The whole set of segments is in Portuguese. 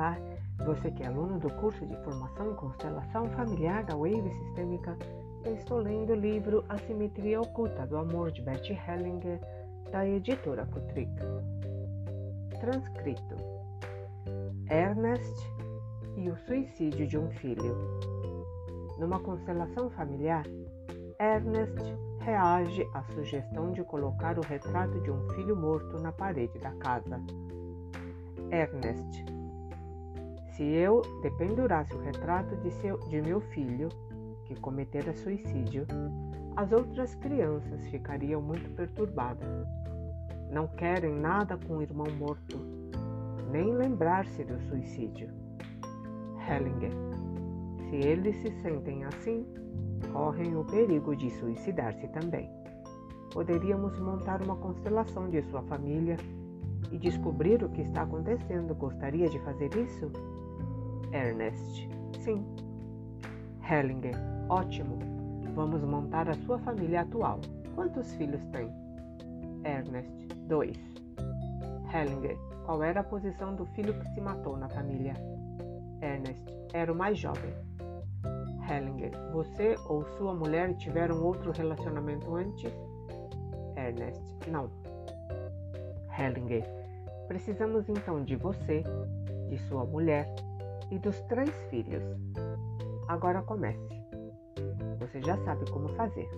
Olá, você que é aluno do curso de formação em constelação familiar da Wave Sistêmica, eu estou lendo o livro A Simetria Oculta do Amor de Bert Hellinger, da editora Kutrick. Transcrito Ernest e o suicídio de um filho. Numa constelação familiar, Ernest reage à sugestão de colocar o retrato de um filho morto na parede da casa. Ernest. Se eu dependurasse o retrato de, seu, de meu filho, que cometera suicídio, as outras crianças ficariam muito perturbadas. Não querem nada com o irmão morto, nem lembrar-se do suicídio. Hellinger. Se eles se sentem assim, correm o perigo de suicidar-se também. Poderíamos montar uma constelação de sua família e descobrir o que está acontecendo. Gostaria de fazer isso? Ernest. Sim. Hellinger. Ótimo. Vamos montar a sua família atual. Quantos filhos tem? Ernest. Dois. Hellinger. Qual era a posição do filho que se matou na família? Ernest. Era o mais jovem. Hellinger. Você ou sua mulher tiveram outro relacionamento antes? Ernest. Não. Hellinger. Precisamos então de você, de sua mulher e dos três filhos. Agora comece. Você já sabe como fazer.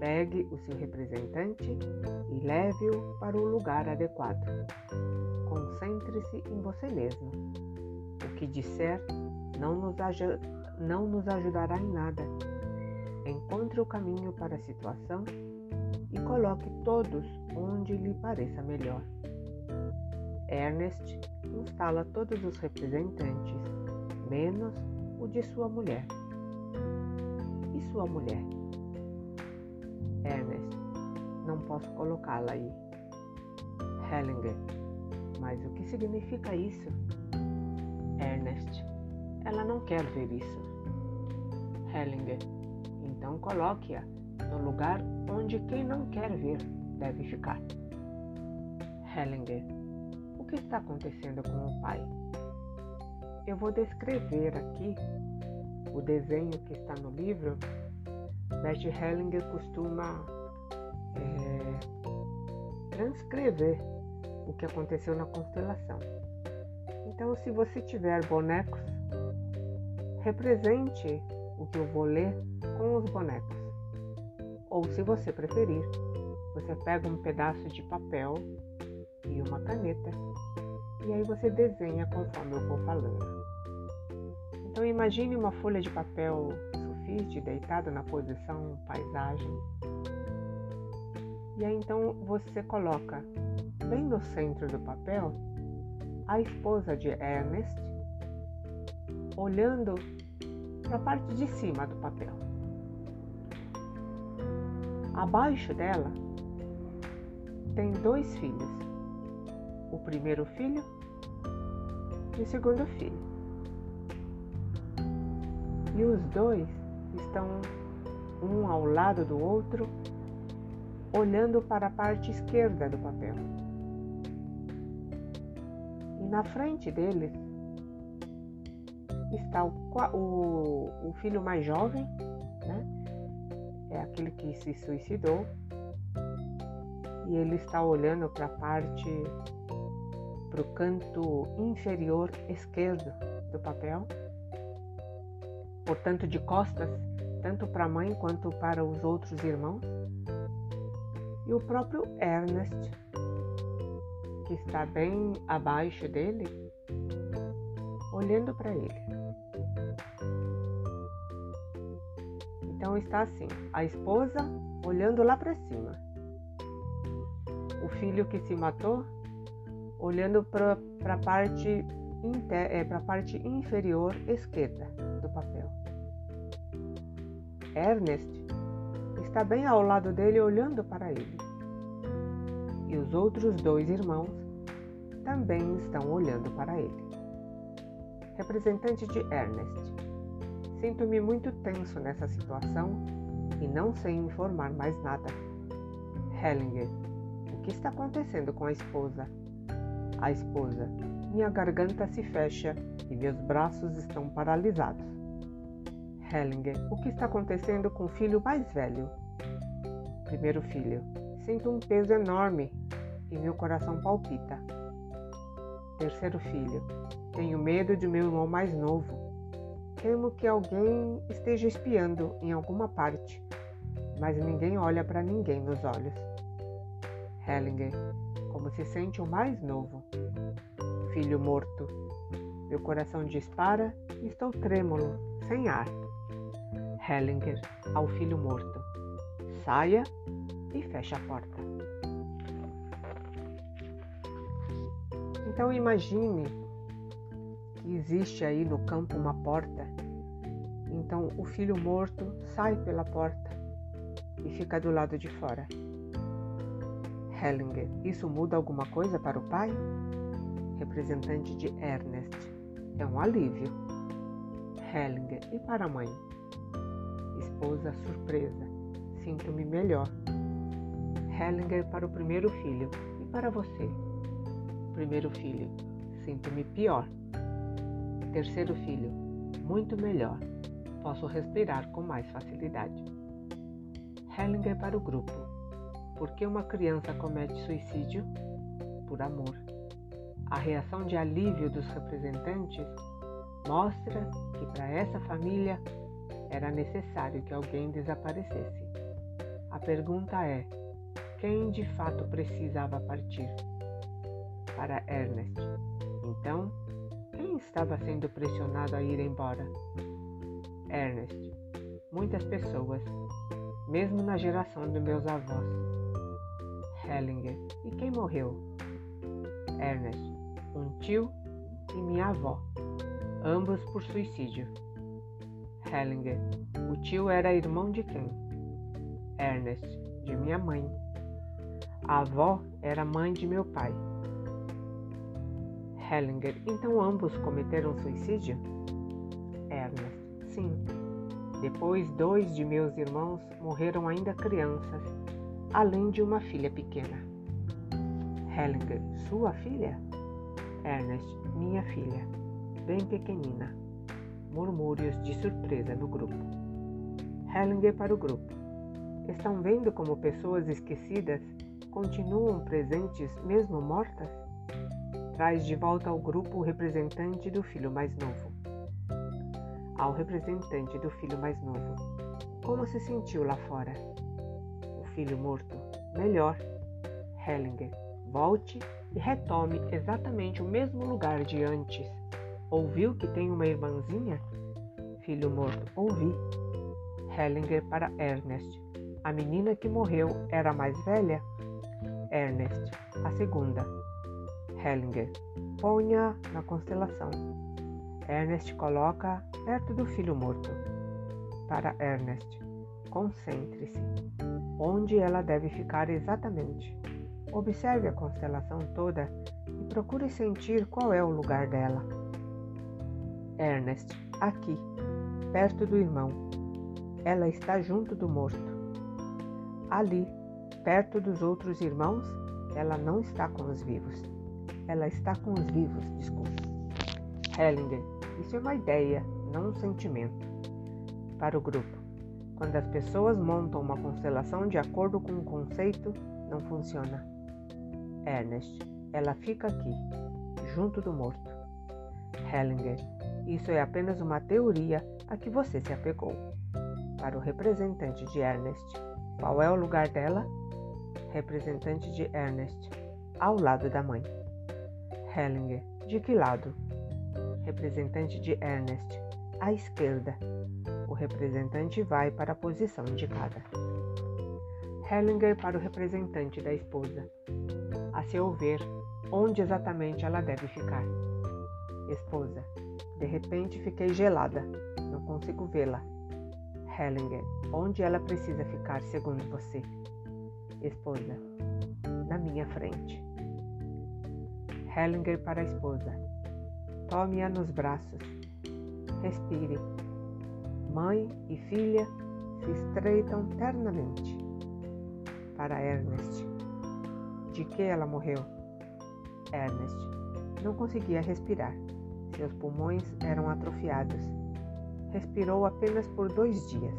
Pegue o seu representante e leve-o para o lugar adequado. Concentre-se em você mesmo. O que disser não nos, não nos ajudará em nada. Encontre o caminho para a situação e coloque todos onde lhe pareça melhor. Ernest instala todos os representantes, menos o de sua mulher. E sua mulher? Ernest, não posso colocá-la aí. Hellinger, mas o que significa isso? Ernest, ela não quer ver isso. Hellinger, então coloque-a no lugar onde quem não quer ver deve ficar. Hellinger, que está acontecendo com o pai? Eu vou descrever aqui o desenho que está no livro. Bert Hellinger costuma é, transcrever o que aconteceu na constelação. Então, se você tiver bonecos, represente o que eu vou ler com os bonecos. Ou, se você preferir, você pega um pedaço de papel e uma caneta e aí você desenha conforme eu vou falando. Então imagine uma folha de papel sulfite deitada na posição paisagem. E aí então você coloca bem no centro do papel a esposa de Ernest olhando para a parte de cima do papel. Abaixo dela tem dois filhos. O primeiro filho e o segundo filho. E os dois estão um ao lado do outro, olhando para a parte esquerda do papel. E na frente deles está o, o, o filho mais jovem, né? É aquele que se suicidou. E ele está olhando para a parte, para o canto inferior esquerdo do papel, portanto, de costas, tanto para a mãe quanto para os outros irmãos. E o próprio Ernest, que está bem abaixo dele, olhando para ele. Então está assim, a esposa olhando lá para cima, o filho que se matou olhando para a parte, é, parte inferior esquerda do papel. Ernest está bem ao lado dele olhando para ele. E os outros dois irmãos também estão olhando para ele. Representante de Ernest. Sinto-me muito tenso nessa situação e não sei informar mais nada. Hellinger. O que está acontecendo com a esposa? A esposa. minha garganta se fecha e meus braços estão paralisados. Hellinger, o que está acontecendo com o filho mais velho? Primeiro filho, sinto um peso enorme e meu coração palpita. Terceiro filho, tenho medo de meu irmão mais novo. Temo que alguém esteja espiando em alguma parte, mas ninguém olha para ninguém nos olhos. Hellinger, como se sente o mais novo. Filho morto, meu coração dispara e estou trêmulo, sem ar. Hellinger ao filho morto. Saia e feche a porta. Então imagine que existe aí no campo uma porta. Então o filho morto sai pela porta e fica do lado de fora. Hellinger, isso muda alguma coisa para o pai? Representante de Ernest, é um alívio. Hellinger, e para a mãe? Esposa surpresa, sinto-me melhor. Hellinger para o primeiro filho, e para você? Primeiro filho, sinto-me pior. Terceiro filho, muito melhor. Posso respirar com mais facilidade. Hellinger para o grupo. Por que uma criança comete suicídio? Por amor. A reação de alívio dos representantes mostra que para essa família era necessário que alguém desaparecesse. A pergunta é: quem de fato precisava partir? Para Ernest. Então, quem estava sendo pressionado a ir embora? Ernest. Muitas pessoas, mesmo na geração dos meus avós. Hellinger. E quem morreu? Ernest. Um tio e minha avó, ambos por suicídio. Hellinger. O tio era irmão de quem? Ernest. De minha mãe. A avó era mãe de meu pai. Hellinger. Então ambos cometeram suicídio? Ernest. Sim. Depois, dois de meus irmãos morreram ainda crianças, além de uma filha pequena. Hellinger. Sua filha? Ernest. Minha filha. Bem pequenina. Murmúrios de surpresa no grupo. Hellinger para o grupo. Estão vendo como pessoas esquecidas continuam presentes mesmo mortas? Traz de volta ao grupo o representante do filho mais novo. Ao representante do filho mais novo. Como se sentiu lá fora? Filho morto. Melhor. Hellinger. Volte e retome exatamente o mesmo lugar de antes. Ouviu que tem uma irmãzinha? Filho morto. Ouvi. Hellinger para Ernest. A menina que morreu era a mais velha? Ernest, a segunda. Hellinger, ponha na constelação. Ernest coloca perto do filho morto. Para Ernest, concentre-se. Onde ela deve ficar exatamente? Observe a constelação toda e procure sentir qual é o lugar dela. Ernest, aqui, perto do irmão. Ela está junto do morto. Ali, perto dos outros irmãos, ela não está com os vivos. Ela está com os vivos, desculpa. Hellinger, isso é uma ideia, não um sentimento. Para o grupo, quando as pessoas montam uma constelação de acordo com um conceito, não funciona. Ernest, ela fica aqui, junto do morto. Hellinger, isso é apenas uma teoria a que você se apegou. Para o representante de Ernest, qual é o lugar dela? Representante de Ernest. Ao lado da mãe. Hellinger. De que lado? Representante de Ernest. À esquerda. O representante vai para a posição indicada. Hellinger para o representante da esposa. A seu ver, onde exatamente ela deve ficar. Esposa. De repente fiquei gelada. Não consigo vê-la. Hellinger, onde ela precisa ficar segundo você? Esposa, na minha frente. Hellinger para a esposa. Tome-a nos braços. Respire. Mãe e filha se estreitam ternamente. Para Ernest. De que ela morreu? Ernest. Não conseguia respirar. Seus pulmões eram atrofiados. Respirou apenas por dois dias.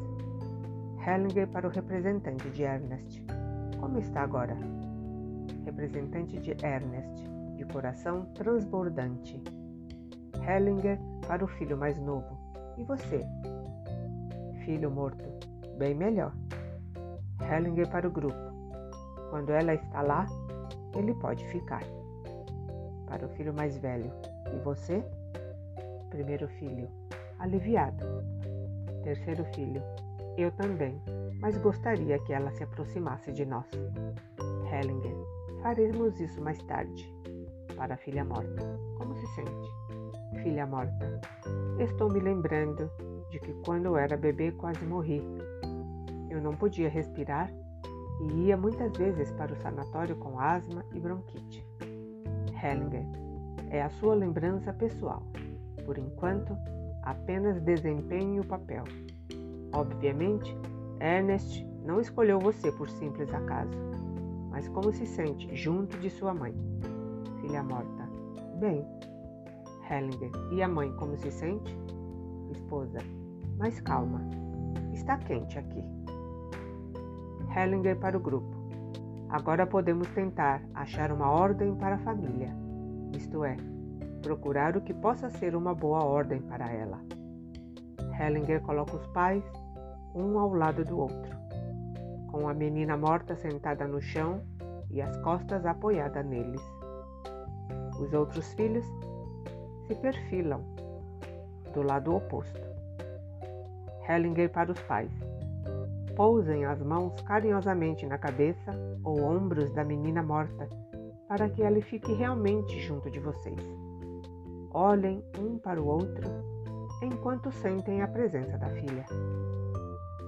Hellinger para o representante de Ernest. Como está agora? Representante de Ernest, de coração transbordante. Hellinger para o filho mais novo. E você? Filho morto. Bem melhor. Hellinger para o grupo. Quando ela está lá, ele pode ficar. Para o filho mais velho. E você? Primeiro filho. Aliviado. Terceiro filho. Eu também, mas gostaria que ela se aproximasse de nós. Hellinger. Faremos isso mais tarde. Para a filha morta. Como se sente? Filha morta. Estou me lembrando de que quando eu era bebê quase morri. Eu não podia respirar e ia muitas vezes para o sanatório com asma e bronquite. Hellinger, é a sua lembrança pessoal. Por enquanto, apenas desempenhe o papel. Obviamente, Ernest não escolheu você por simples acaso, mas como se sente junto de sua mãe. Filha morta. Bem. Hellinger, e a mãe como se sente? Esposa. Mas calma. Está quente aqui. Hellinger para o grupo. Agora podemos tentar achar uma ordem para a família, isto é, procurar o que possa ser uma boa ordem para ela. Hellinger coloca os pais um ao lado do outro, com a menina morta sentada no chão e as costas apoiadas neles. Os outros filhos se perfilam do lado oposto. Hellinger para os pais. Pousem as mãos carinhosamente na cabeça ou ombros da menina morta para que ela fique realmente junto de vocês. Olhem um para o outro enquanto sentem a presença da filha.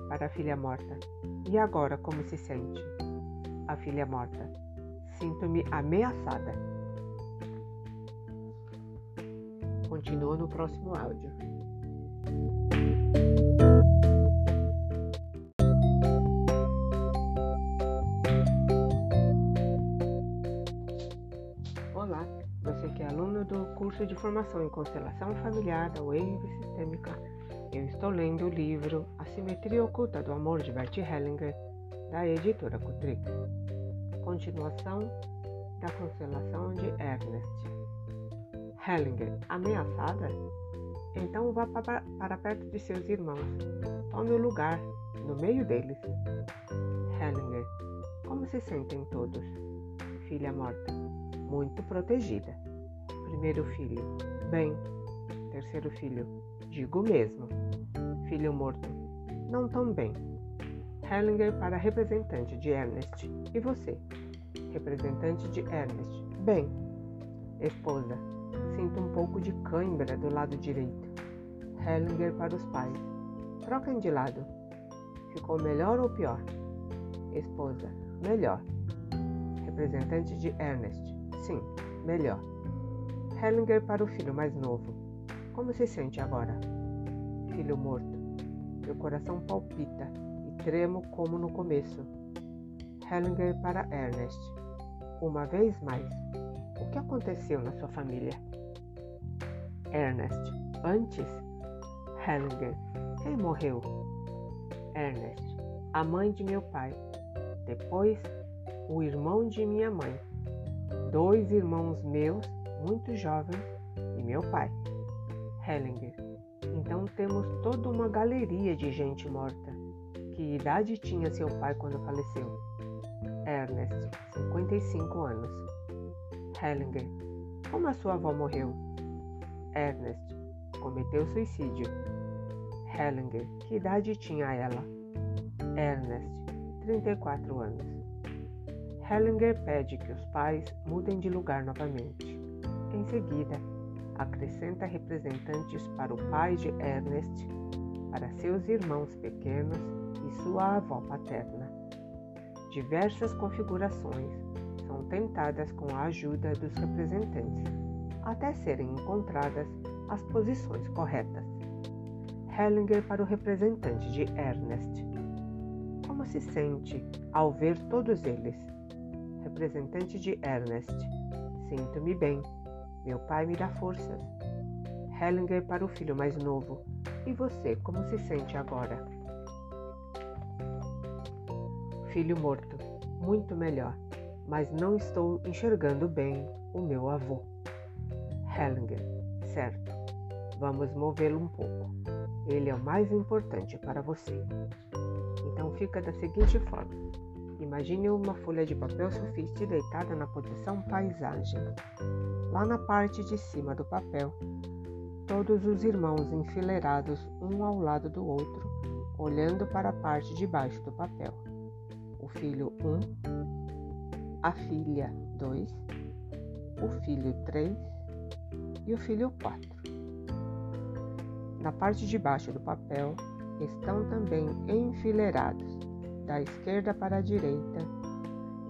Para a filha morta. E agora como se sente? A filha morta. Sinto-me ameaçada. Continua no próximo áudio. Curso de formação em constelação familiar da Wave Sistêmica, eu estou lendo o livro A Simetria Oculta do Amor de Bert Hellinger, da editora Cutrix. Continuação da constelação de Ernest. Hellinger, ameaçada? Então vá para perto de seus irmãos. Tome o lugar, no meio deles. Hellinger, como se sentem todos? Filha morta, muito protegida. Primeiro filho, bem. Terceiro filho, digo mesmo. Filho morto, não tão bem. Hellinger para representante de Ernest. E você? Representante de Ernest. Bem. Esposa, sinto um pouco de cãibra do lado direito. Hellinger para os pais. Troquem de lado. Ficou melhor ou pior? Esposa, melhor. Representante de Ernest. Sim, melhor. Hellinger para o filho mais novo. Como se sente agora? Filho morto. Meu coração palpita e tremo como no começo. Hellinger para Ernest. Uma vez mais, o que aconteceu na sua família? Ernest. Antes? Hellinger. Quem morreu? Ernest. A mãe de meu pai. Depois, o irmão de minha mãe. Dois irmãos meus muito jovem e meu pai. Hellinger. Então temos toda uma galeria de gente morta. Que idade tinha seu pai quando faleceu? Ernest, 55 anos. Hellinger. Como a sua avó morreu? Ernest. Cometeu suicídio. Hellinger. Que idade tinha ela? Ernest, 34 anos. Hellinger pede que os pais mudem de lugar novamente. Em seguida, acrescenta representantes para o pai de Ernest, para seus irmãos pequenos e sua avó paterna. Diversas configurações são tentadas com a ajuda dos representantes, até serem encontradas as posições corretas. Hellinger para o representante de Ernest. Como se sente ao ver todos eles? Representante de Ernest. Sinto-me bem Meu pai me dá forças. Hellinger para o filho mais novo. E você, como se sente agora? Filho morto. Muito melhor. Mas não estou enxergando bem o meu avô. Hellinger. Certo. Vamos movê-lo um pouco. Ele é o mais importante para você. Então fica da seguinte forma. Imagine uma folha de papel sulfite deitada na posição paisagem. Lá na parte de cima do papel, todos os irmãos enfileirados um ao lado do outro, olhando para a parte de baixo do papel. O filho 1, um, a filha 2, o filho 3 e o filho 4. Na parte de baixo do papel estão também enfileirados da esquerda para a direita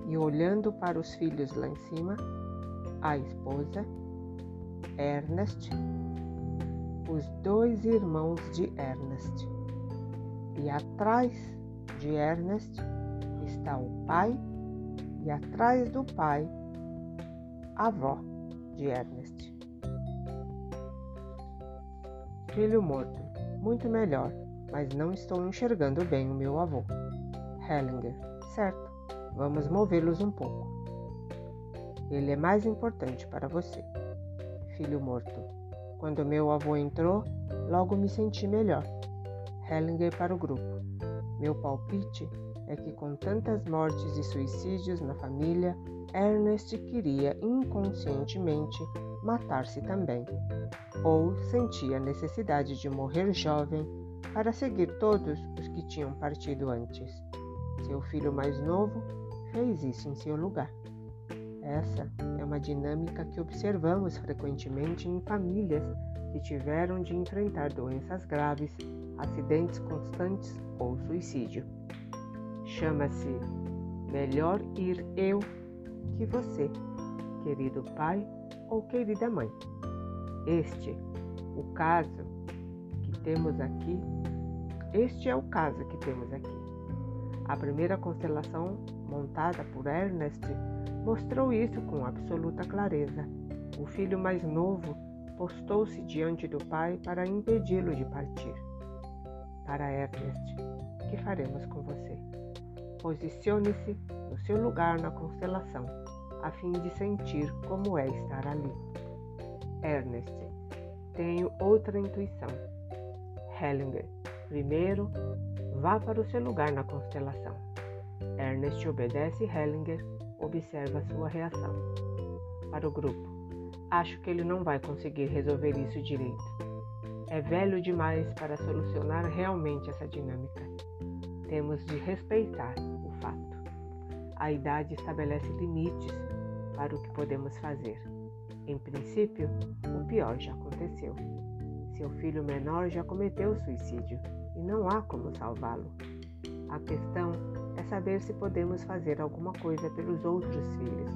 e olhando para os filhos lá em cima, a esposa, Ernest, os dois irmãos de Ernest. E atrás de Ernest está o pai e atrás do pai, a avó de Ernest. Filho morto, muito melhor, mas não estou enxergando bem o meu avô. Hellinger. Certo, vamos movê-los um pouco. Ele é mais importante para você. Filho morto. Quando meu avô entrou, logo me senti melhor. Hellinger para o grupo. Meu palpite é que com tantas mortes e suicídios na família, Ernest queria inconscientemente matar-se também, ou sentia a necessidade de morrer jovem para seguir todos os que tinham partido antes. Seu filho mais novo fez isso em seu lugar. Essa é uma dinâmica que observamos frequentemente em famílias que tiveram de enfrentar doenças graves, acidentes constantes ou suicídio. Chama-se Melhor ir eu que você, querido pai ou querida mãe. Este, o caso que temos aqui, este é o caso que temos aqui. A primeira constelação, montada por Ernest, mostrou isso com absoluta clareza. O filho mais novo postou-se diante do pai para impedi-lo de partir. Para Ernest, que faremos com você? Posicione-se no seu lugar na constelação, a fim de sentir como é estar ali. Ernest, tenho outra intuição. Hellinger, primeiro, Vá para o seu lugar na constelação. Ernest obedece e Hellinger observa sua reação. Para o grupo, acho que ele não vai conseguir resolver isso direito. É velho demais para solucionar realmente essa dinâmica. Temos de respeitar o fato. A idade estabelece limites para o que podemos fazer. Em princípio, o pior já aconteceu. Seu filho menor já cometeu suicídio e não há como salvá-lo. A questão é saber se podemos fazer alguma coisa pelos outros filhos.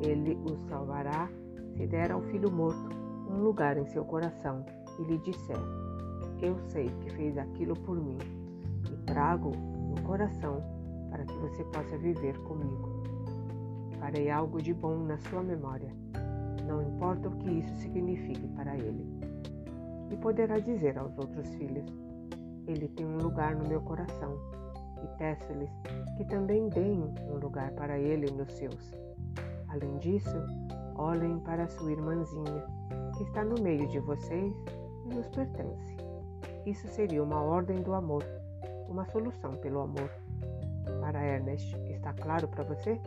Ele os salvará se der ao filho morto um lugar em seu coração e lhe disser: Eu sei que fez aquilo por mim e trago no coração para que você possa viver comigo. Farei algo de bom na sua memória, não importa o que isso signifique para ele. E poderá dizer aos outros filhos: ele tem um lugar no meu coração e peço-lhes que também deem um lugar para ele nos seus. Além disso, olhem para sua irmãzinha, que está no meio de vocês e nos pertence. Isso seria uma ordem do amor, uma solução pelo amor. Para Ernest, está claro para você?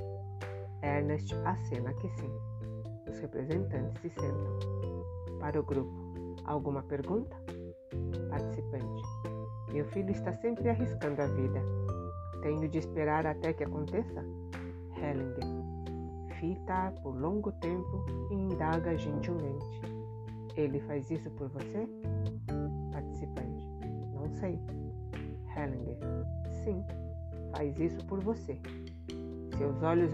Ernest acena que sim. Os representantes se sentam. Para o grupo, alguma pergunta? Participante. Meu filho está sempre arriscando a vida. Tenho de esperar até que aconteça? Hellinger. Fita por longo tempo e indaga gentilmente. Ele faz isso por você? Participante. Não sei. Hellinger. Sim, faz isso por você. Seus olhos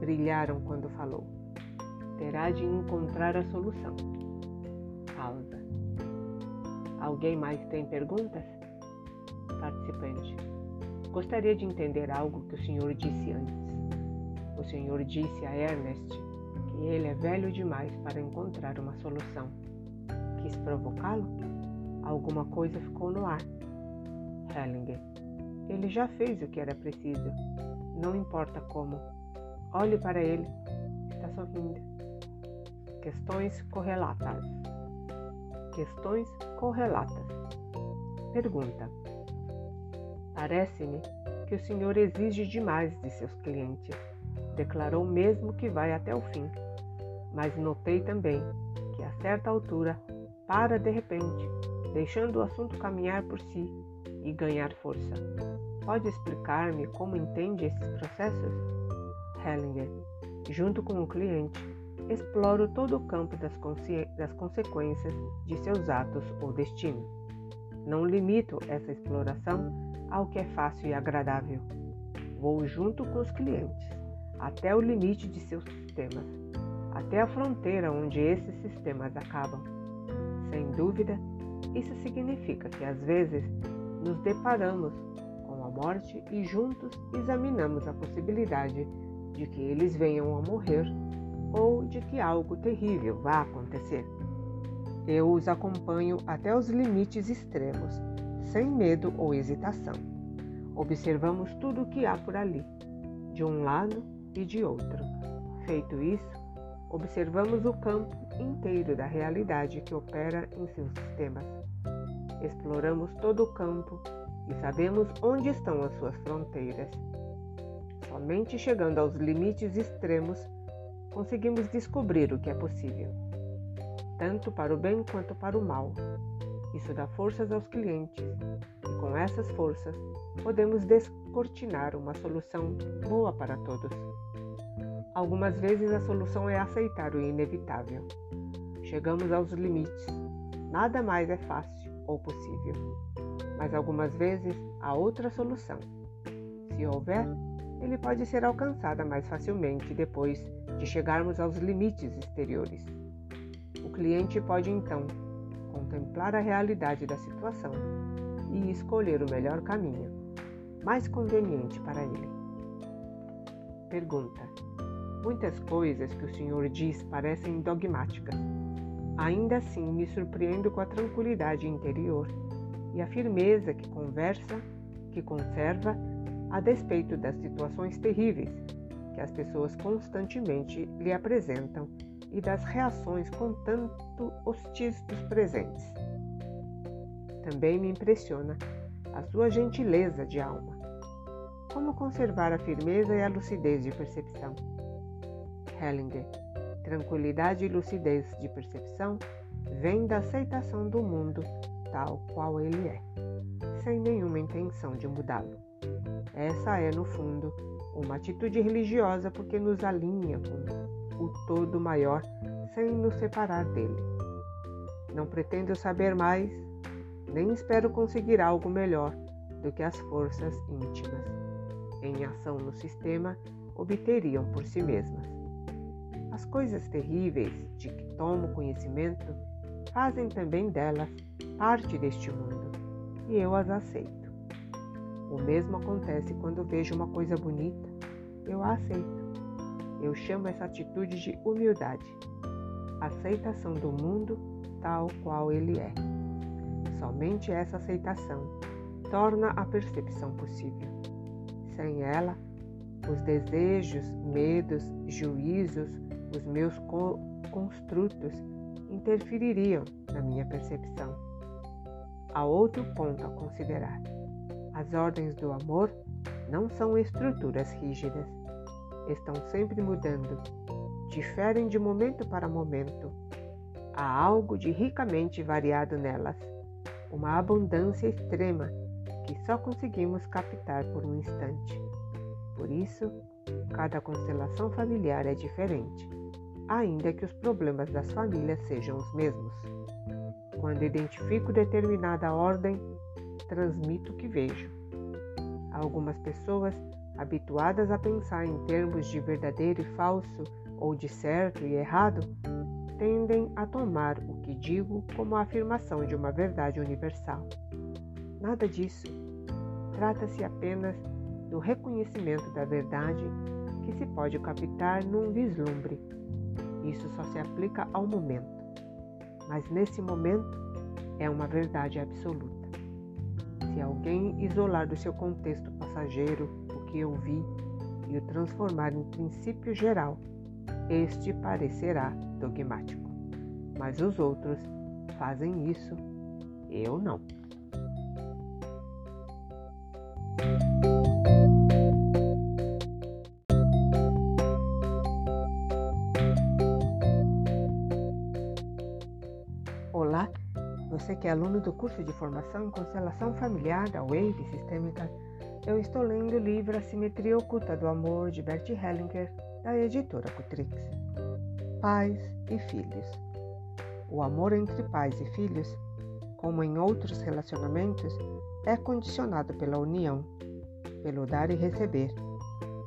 brilharam quando falou. Terá de encontrar a solução. Pausa. Alguém mais tem perguntas? Participante. Gostaria de entender algo que o senhor disse antes. O senhor disse a Ernest que ele é velho demais para encontrar uma solução. Quis provocá-lo? Alguma coisa ficou no ar. Hellinger. Ele já fez o que era preciso. Não importa como. Olhe para ele. Está sorrindo. Questões correlatas. Questões correlatas. Pergunta: Parece-me que o senhor exige demais de seus clientes. Declarou mesmo que vai até o fim. Mas notei também que a certa altura para de repente, deixando o assunto caminhar por si e ganhar força. Pode explicar-me como entende esses processos? Hellinger, junto com o cliente, exploro todo o campo das, das consequências de seus atos ou destino. Não limito essa exploração ao que é fácil e agradável. Vou junto com os clientes, até o limite de seus sistemas, até a fronteira onde esses sistemas acabam. Sem dúvida, isso significa que às vezes nos deparamos com a morte e juntos examinamos a possibilidade de que eles venham a morrer ou de que algo terrível vá acontecer. Eu os acompanho até os limites extremos, sem medo ou hesitação. Observamos tudo o que há por ali, de um lado e de outro. Feito isso, observamos o campo inteiro da realidade que opera em seus sistemas exploramos todo o campo e sabemos onde estão as suas fronteiras. Somente chegando aos limites extremos conseguimos descobrir o que é possível, tanto para o bem quanto para o mal. Isso dá forças aos clientes e com essas forças podemos descortinar uma solução boa para todos. Algumas vezes a solução é aceitar o inevitável. Chegamos aos limites. Nada mais é fácil ou possível. Mas algumas vezes há outra solução. Se houver, ele pode ser alcançada mais facilmente depois de chegarmos aos limites exteriores. O cliente pode então contemplar a realidade da situação e escolher o melhor caminho, mais conveniente para ele. Pergunta: Muitas coisas que o senhor diz parecem dogmáticas Ainda assim, me surpreendo com a tranquilidade interior e a firmeza que conversa, que conserva, a despeito das situações terríveis que as pessoas constantemente lhe apresentam e das reações com tanto hostis dos presentes. Também me impressiona a sua gentileza de alma. Como conservar a firmeza e a lucidez de percepção? Hellinger Tranquilidade e lucidez de percepção vem da aceitação do mundo tal qual ele é, sem nenhuma intenção de mudá-lo. Essa é, no fundo, uma atitude religiosa porque nos alinha com o todo maior sem nos separar dele. Não pretendo saber mais, nem espero conseguir algo melhor do que as forças íntimas, em ação no sistema, obteriam por si mesmas. As coisas terríveis de que tomo conhecimento fazem também delas parte deste mundo e eu as aceito. O mesmo acontece quando vejo uma coisa bonita, eu a aceito. Eu chamo essa atitude de humildade, aceitação do mundo tal qual ele é. Somente essa aceitação torna a percepção possível. Sem ela, os desejos, medos, juízos, os meus co construtos interfeririam na minha percepção. Há outro ponto a considerar. As ordens do amor não são estruturas rígidas. Estão sempre mudando. Diferem de momento para momento. Há algo de ricamente variado nelas. Uma abundância extrema que só conseguimos captar por um instante. Por isso, cada constelação familiar é diferente ainda que os problemas das famílias sejam os mesmos. Quando identifico determinada ordem, transmito o que vejo. Algumas pessoas, habituadas a pensar em termos de verdadeiro e falso ou de certo e errado, tendem a tomar o que digo como a afirmação de uma verdade universal. Nada disso. Trata-se apenas do reconhecimento da verdade que se pode captar num vislumbre Isso só se aplica ao momento, mas nesse momento é uma verdade absoluta. Se alguém isolar do seu contexto passageiro que eu vi e o transformar em princípio geral, este parecerá dogmático. Mas os outros fazem isso, eu não. Olá, você que é aluno do curso de formação em constelação familiar da Wave Sistêmica, eu estou lendo o livro A Simetria Oculta do Amor de Bert Hellinger, da editora Cutrix. Pais e filhos. O amor entre pais e filhos, como em outros relacionamentos, é condicionado pela união, pelo dar e receber,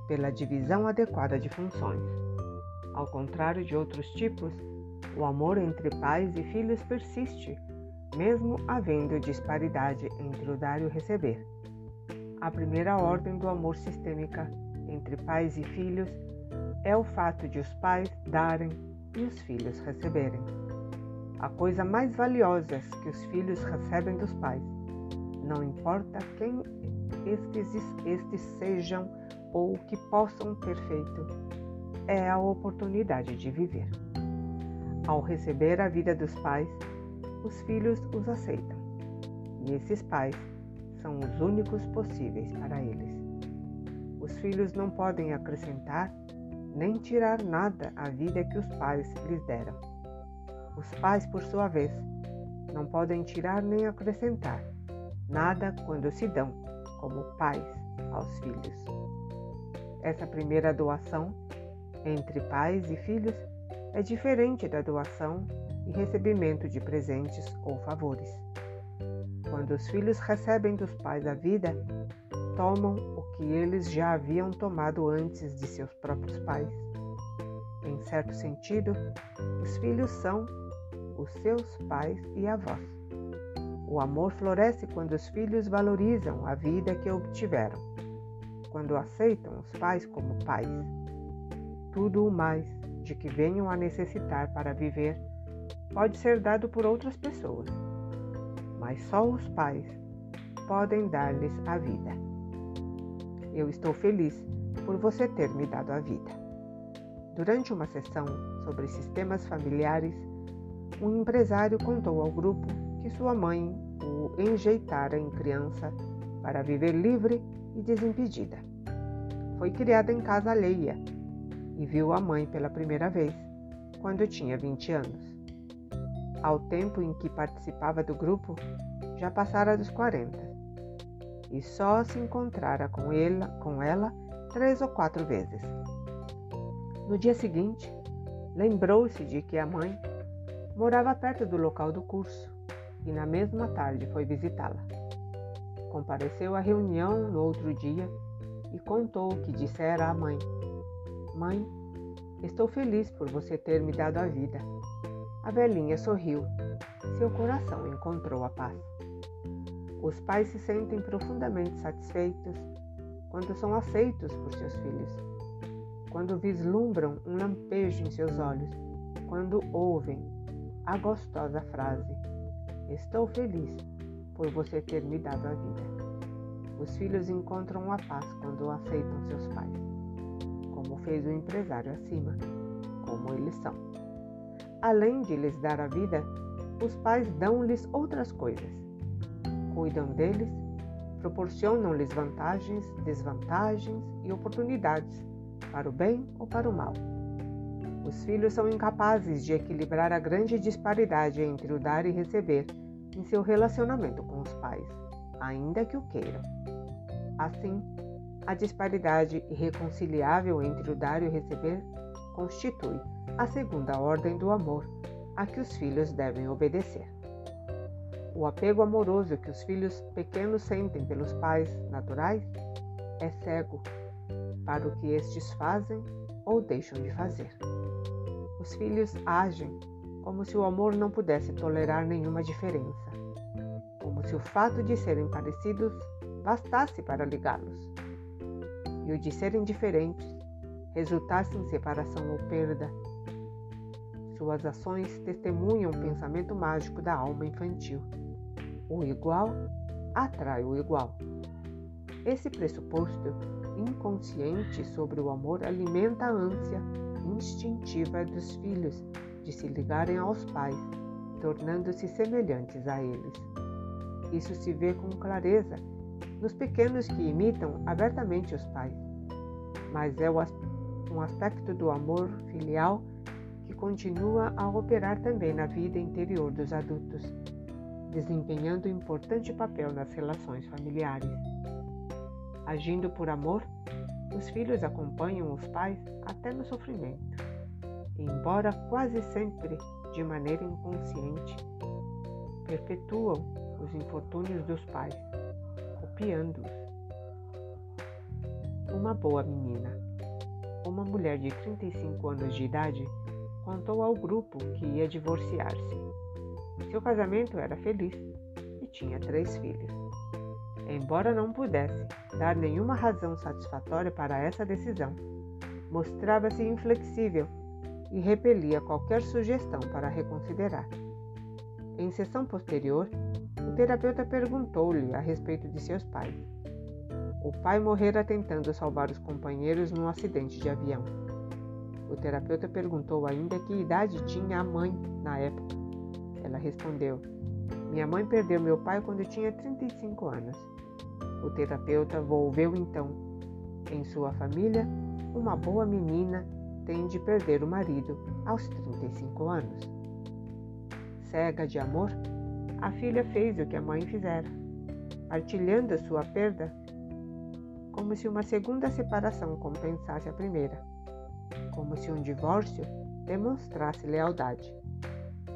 pela divisão adequada de funções. Ao contrário de outros tipos, o amor entre pais e filhos persiste, mesmo havendo disparidade entre o dar e o receber. A primeira ordem do amor sistêmica entre pais e filhos é o fato de os pais darem e os filhos receberem. A coisa mais valiosa que os filhos recebem dos pais, não importa quem estes, estes sejam ou o que possam ter feito, é a oportunidade de viver. Ao receber a vida dos pais, os filhos os aceitam, e esses pais são os únicos possíveis para eles. Os filhos não podem acrescentar nem tirar nada à vida que os pais lhes deram. Os pais, por sua vez, não podem tirar nem acrescentar nada quando se dão como pais aos filhos. Essa primeira doação entre pais e filhos é diferente da doação e recebimento de presentes ou favores. Quando os filhos recebem dos pais a vida, tomam o que eles já haviam tomado antes de seus próprios pais. Em certo sentido, os filhos são os seus pais e avós. O amor floresce quando os filhos valorizam a vida que obtiveram, quando aceitam os pais como pais. Tudo o mais de que venham a necessitar para viver pode ser dado por outras pessoas, mas só os pais podem dar-lhes a vida. Eu estou feliz por você ter me dado a vida. Durante uma sessão sobre sistemas familiares, um empresário contou ao grupo que sua mãe o enjeitara em criança para viver livre e desimpedida. Foi criada em casa alheia e viu a mãe pela primeira vez quando tinha 20 anos. Ao tempo em que participava do grupo, já passara dos 40 e só se encontrara com, ele, com ela três ou quatro vezes. No dia seguinte, lembrou-se de que a mãe morava perto do local do curso e na mesma tarde foi visitá-la. Compareceu à reunião no outro dia e contou o que dissera à mãe. Mãe, estou feliz por você ter me dado a vida. A velhinha sorriu. Seu coração encontrou a paz. Os pais se sentem profundamente satisfeitos quando são aceitos por seus filhos, quando vislumbram um lampejo em seus olhos, quando ouvem a gostosa frase: Estou feliz por você ter me dado a vida. Os filhos encontram a paz quando aceitam seus pais, como fez o empresário acima, como eles são. Além de lhes dar a vida, os pais dão-lhes outras coisas cuidam deles, proporcionam-lhes vantagens, desvantagens e oportunidades, para o bem ou para o mal. Os filhos são incapazes de equilibrar a grande disparidade entre o dar e receber em seu relacionamento com os pais, ainda que o queiram. Assim, a disparidade irreconciliável entre o dar e o receber constitui a segunda ordem do amor a que os filhos devem obedecer. O apego amoroso que os filhos pequenos sentem pelos pais naturais é cego para o que estes fazem ou deixam de fazer. Os filhos agem como se o amor não pudesse tolerar nenhuma diferença, como se o fato de serem parecidos bastasse para ligá-los, e o de serem diferentes resultasse em separação ou perda. Suas ações testemunham o pensamento mágico da alma infantil. O igual atrai o igual. Esse pressuposto inconsciente sobre o amor alimenta a ânsia instintiva dos filhos de se ligarem aos pais, tornando-se semelhantes a eles. Isso se vê com clareza nos pequenos que imitam abertamente os pais, mas é um aspecto do amor filial que continua a operar também na vida interior dos adultos, desempenhando um importante papel nas relações familiares. Agindo por amor, os filhos acompanham os pais até no sofrimento, embora quase sempre de maneira inconsciente, perpetuam os infortúnios dos pais, copiando-os. Uma boa menina, uma mulher de 35 anos de idade, contou ao grupo que ia divorciar-se. Seu casamento era feliz e tinha três filhos. Embora não pudesse dar nenhuma razão satisfatória para essa decisão, mostrava-se inflexível e repelia qualquer sugestão para reconsiderar. Em sessão posterior, o terapeuta perguntou-lhe a respeito de seus pais. O pai morrera tentando salvar os companheiros num acidente de avião. O terapeuta perguntou ainda que idade tinha a mãe na época. Ela respondeu: Minha mãe perdeu meu pai quando eu tinha 35 anos. O terapeuta volveu então. Em sua família, uma boa menina tem de perder o marido aos 35 anos. Cega de amor, a filha fez o que a mãe fizera, partilhando sua perda como se uma segunda separação compensasse a primeira como se um divórcio demonstrasse lealdade.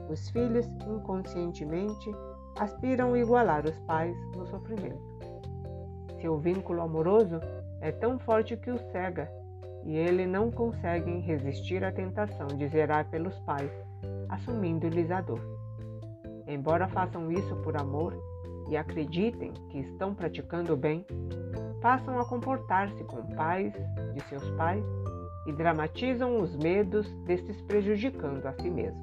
Os filhos, inconscientemente, aspiram igualar os pais no sofrimento. Seu vínculo amoroso é tão forte que o cega e ele não conseguem resistir à tentação de zerar pelos pais, assumindo-lhes a dor. Embora façam isso por amor e acreditem que estão praticando o bem, passam a comportar-se com pais de seus pais e dramatizam os medos destes prejudicando a si mesmo.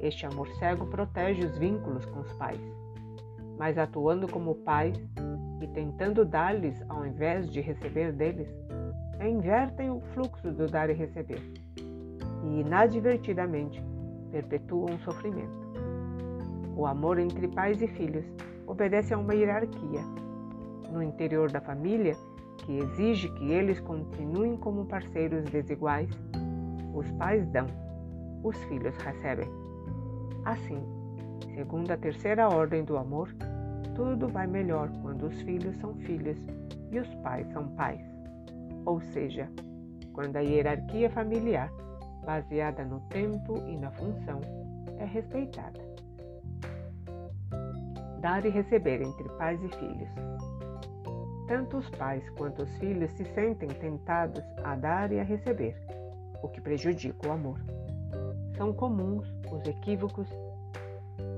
Este amor cego protege os vínculos com os pais, mas atuando como pais e tentando dar-lhes ao invés de receber deles, invertem o fluxo do dar e receber e inadvertidamente perpetuam o sofrimento. O amor entre pais e filhos obedece a uma hierarquia. No interior da família, que exige que eles continuem como parceiros desiguais, os pais dão, os filhos recebem. Assim, segundo a terceira ordem do amor, tudo vai melhor quando os filhos são filhos e os pais são pais. Ou seja, quando a hierarquia familiar, baseada no tempo e na função, é respeitada. Dar e receber entre pais e filhos tanto os pais quanto os filhos se sentem tentados a dar e a receber, o que prejudica o amor. São comuns os equívocos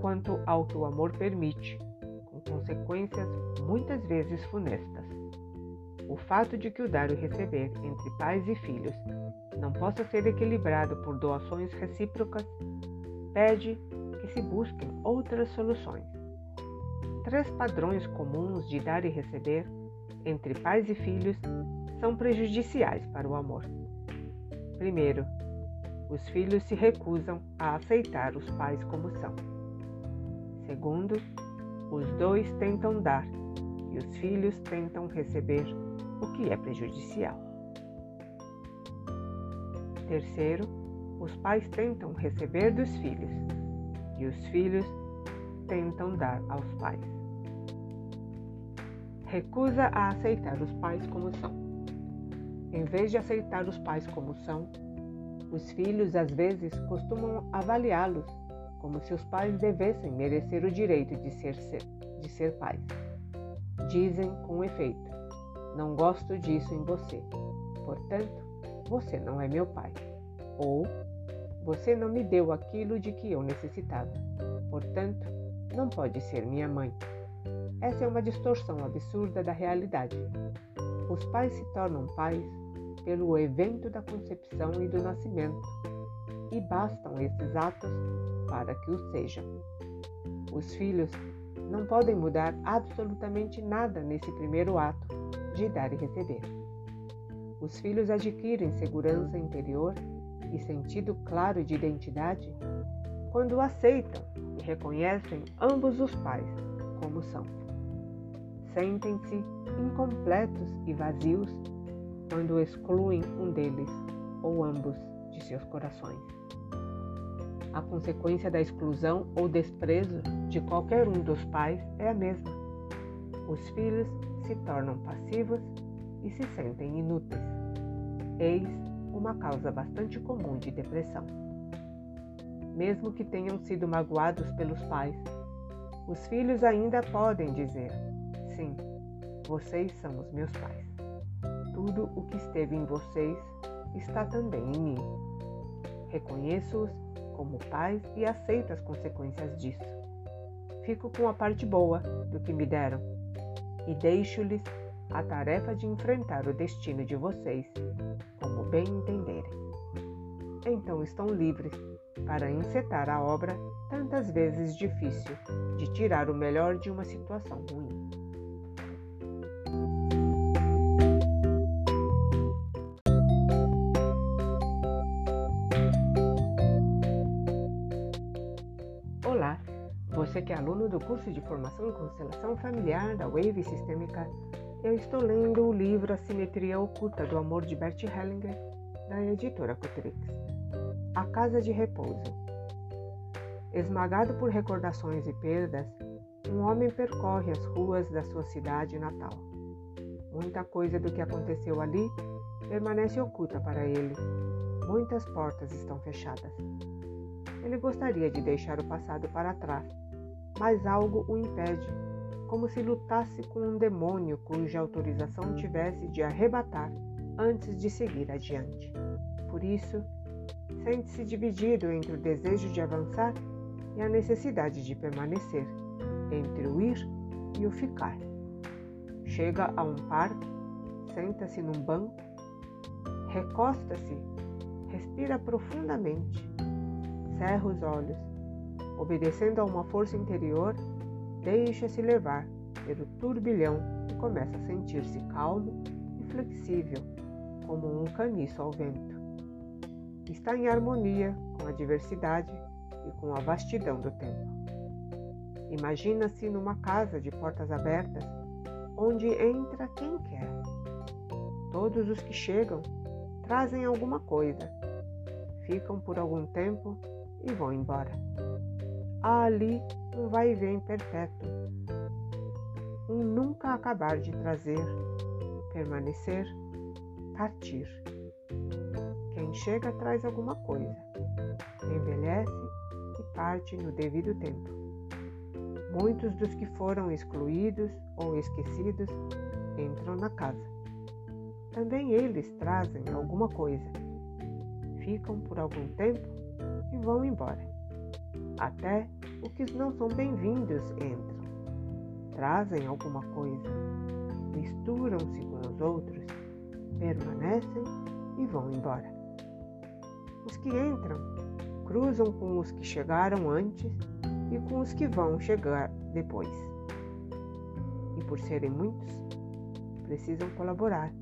quanto ao que o amor permite, com consequências muitas vezes funestas. O fato de que o dar e receber entre pais e filhos não possa ser equilibrado por doações recíprocas pede que se busquem outras soluções. Três padrões comuns de dar e receber entre pais e filhos são prejudiciais para o amor. Primeiro, os filhos se recusam a aceitar os pais como são. Segundo, os dois tentam dar e os filhos tentam receber, o que é prejudicial. Terceiro, os pais tentam receber dos filhos e os filhos tentam dar aos pais recusa a aceitar os pais como são. Em vez de aceitar os pais como são, os filhos às vezes costumam avaliá-los como se os pais devessem merecer o direito de ser, de ser pais. Dizem com efeito: Não gosto disso em você, portanto, você não é meu pai. Ou você não me deu aquilo de que eu necessitava, portanto, não pode ser minha mãe. Essa é uma distorção absurda da realidade. Os pais se tornam pais pelo evento da concepção e do nascimento, e bastam esses atos para que o sejam. Os filhos não podem mudar absolutamente nada nesse primeiro ato de dar e receber. Os filhos adquirem segurança interior e sentido claro de identidade quando aceitam e reconhecem ambos os pais como são. Sentem-se incompletos e vazios quando excluem um deles ou ambos de seus corações. A consequência da exclusão ou desprezo de qualquer um dos pais é a mesma. Os filhos se tornam passivos e se sentem inúteis. Eis uma causa bastante comum de depressão. Mesmo que tenham sido magoados pelos pais, os filhos ainda podem dizer: Sim, vocês são os meus pais. Tudo o que esteve em vocês está também em mim. Reconheço-os como pais e aceito as consequências disso. Fico com a parte boa do que me deram e deixo-lhes a tarefa de enfrentar o destino de vocês, como bem entenderem. Então estão livres para encetar a obra tantas vezes difícil de tirar o melhor de uma situação ruim. Aluno do curso de formação em constelação familiar da Wave Sistêmica, eu estou lendo o livro A Simetria Oculta do Amor de Bert Hellinger, da editora Cutrix. A Casa de Repouso. Esmagado por recordações e perdas, um homem percorre as ruas da sua cidade natal. Muita coisa do que aconteceu ali permanece oculta para ele. Muitas portas estão fechadas. Ele gostaria de deixar o passado para trás, mas algo o impede, como se lutasse com um demônio cuja autorização tivesse de arrebatar antes de seguir adiante. Por isso, sente-se dividido entre o desejo de avançar e a necessidade de permanecer, entre o ir e o ficar. Chega a um parque, senta-se num banco, recosta-se, respira profundamente, cerra os olhos Obedecendo a uma força interior, deixa-se levar pelo turbilhão e começa a sentir-se calmo e flexível, como um caniço ao vento. Está em harmonia com a diversidade e com a vastidão do tempo. Imagina-se numa casa de portas abertas, onde entra quem quer. Todos os que chegam trazem alguma coisa, ficam por algum tempo e vão embora há ali um vai e vem perpétuo, um nunca acabar de trazer, permanecer, partir. Quem chega traz alguma coisa, envelhece e parte no devido tempo. Muitos dos que foram excluídos ou esquecidos entram na casa. Também eles trazem alguma coisa, ficam por algum tempo e vão embora. Até os que não são bem-vindos entram, trazem alguma coisa, misturam-se com os outros, permanecem e vão embora. Os que entram cruzam com os que chegaram antes e com os que vão chegar depois. E por serem muitos, precisam colaborar.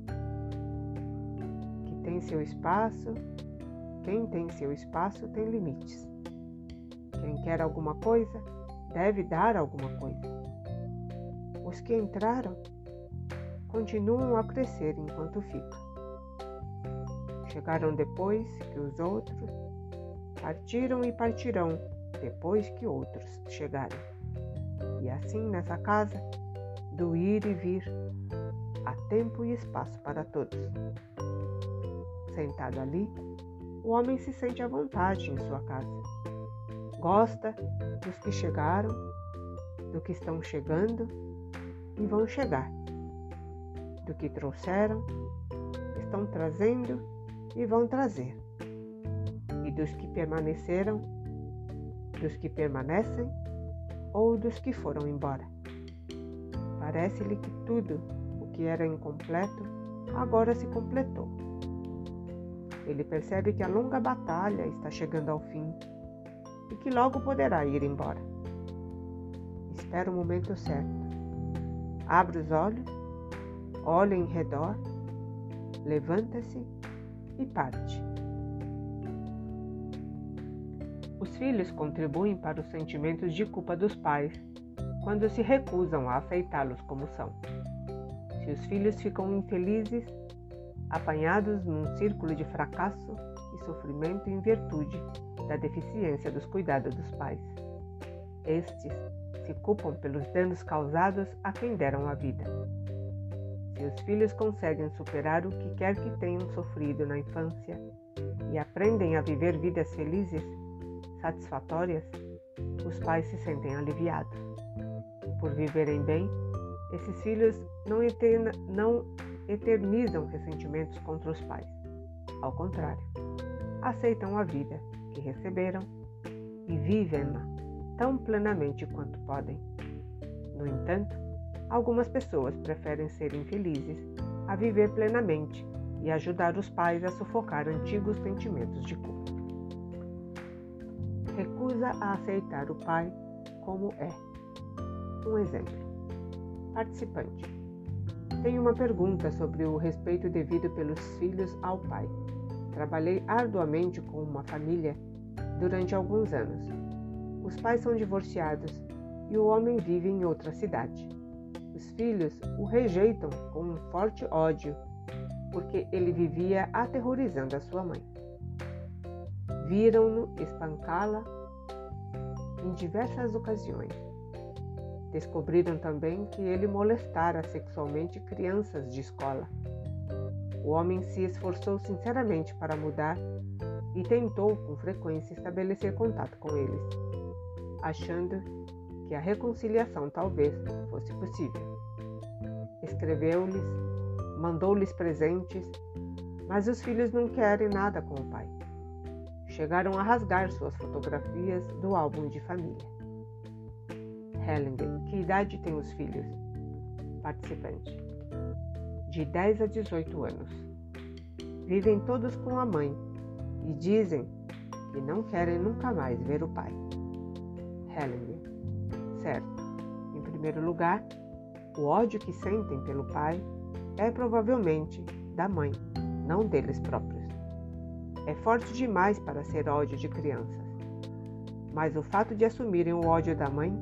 Que tem seu espaço, quem tem seu espaço tem limites. Quem quer alguma coisa deve dar alguma coisa. Os que entraram continuam a crescer enquanto ficam. Chegaram depois que os outros, partiram e partirão depois que outros chegarem. E assim nessa casa, do ir e vir, há tempo e espaço para todos. Sentado ali, o homem se sente à vontade em sua casa gosta dos que chegaram, do que estão chegando e vão chegar, do que trouxeram, estão trazendo e vão trazer, e dos que permaneceram, dos que permanecem ou dos que foram embora. Parece-lhe que tudo o que era incompleto agora se completou. ele percebe que a longa batalha está chegando ao fim e que logo poderá ir embora. Espera o momento certo. Abre os olhos, olha em redor, levanta-se e parte. Os filhos contribuem para os sentimentos de culpa dos pais quando se recusam a aceitá-los como são. Se os filhos ficam infelizes, apanhados num círculo de fracasso e sofrimento em virtude da deficiência dos cuidados dos pais. Estes se culpam pelos danos causados a quem deram a vida. Se os filhos conseguem superar o que quer que tenham sofrido na infância e aprendem a viver vidas felizes, satisfatórias, os pais se sentem aliviados. Por viverem bem, esses filhos não, eterna, não eternizam ressentimentos contra os pais. Ao contrário, aceitam a vida que receberam e vivem-na tão plenamente quanto podem. No entanto, algumas pessoas preferem ser infelizes a viver plenamente e ajudar os pais a sufocar antigos sentimentos de culpa. Recusa a aceitar o pai como é. Um exemplo. Participante tenho uma pergunta sobre o respeito devido pelos filhos ao pai. Trabalhei arduamente com uma família durante alguns anos. Os pais são divorciados e o homem vive em outra cidade. Os filhos o rejeitam com um forte ódio porque ele vivia aterrorizando a sua mãe. Viram-no espancá-la em diversas ocasiões Descobriram também que ele molestara sexualmente crianças de escola. O homem se esforçou sinceramente para mudar e tentou com frequência estabelecer contato com eles, achando que a reconciliação talvez fosse possível. Escreveu-lhes, mandou-lhes presentes, mas os filhos não querem nada com o pai. Chegaram a rasgar suas fotografias do álbum de família. Hellinger, que idade tem os filhos? Participante. De 10 a 18 anos. Vivem todos com a mãe e dizem que não querem nunca mais ver o pai. Hellinger. Certo. Em primeiro lugar, o ódio que sentem pelo pai é provavelmente da mãe, não deles próprios. É forte demais para ser ódio de crianças. Mas o fato de assumirem o ódio da mãe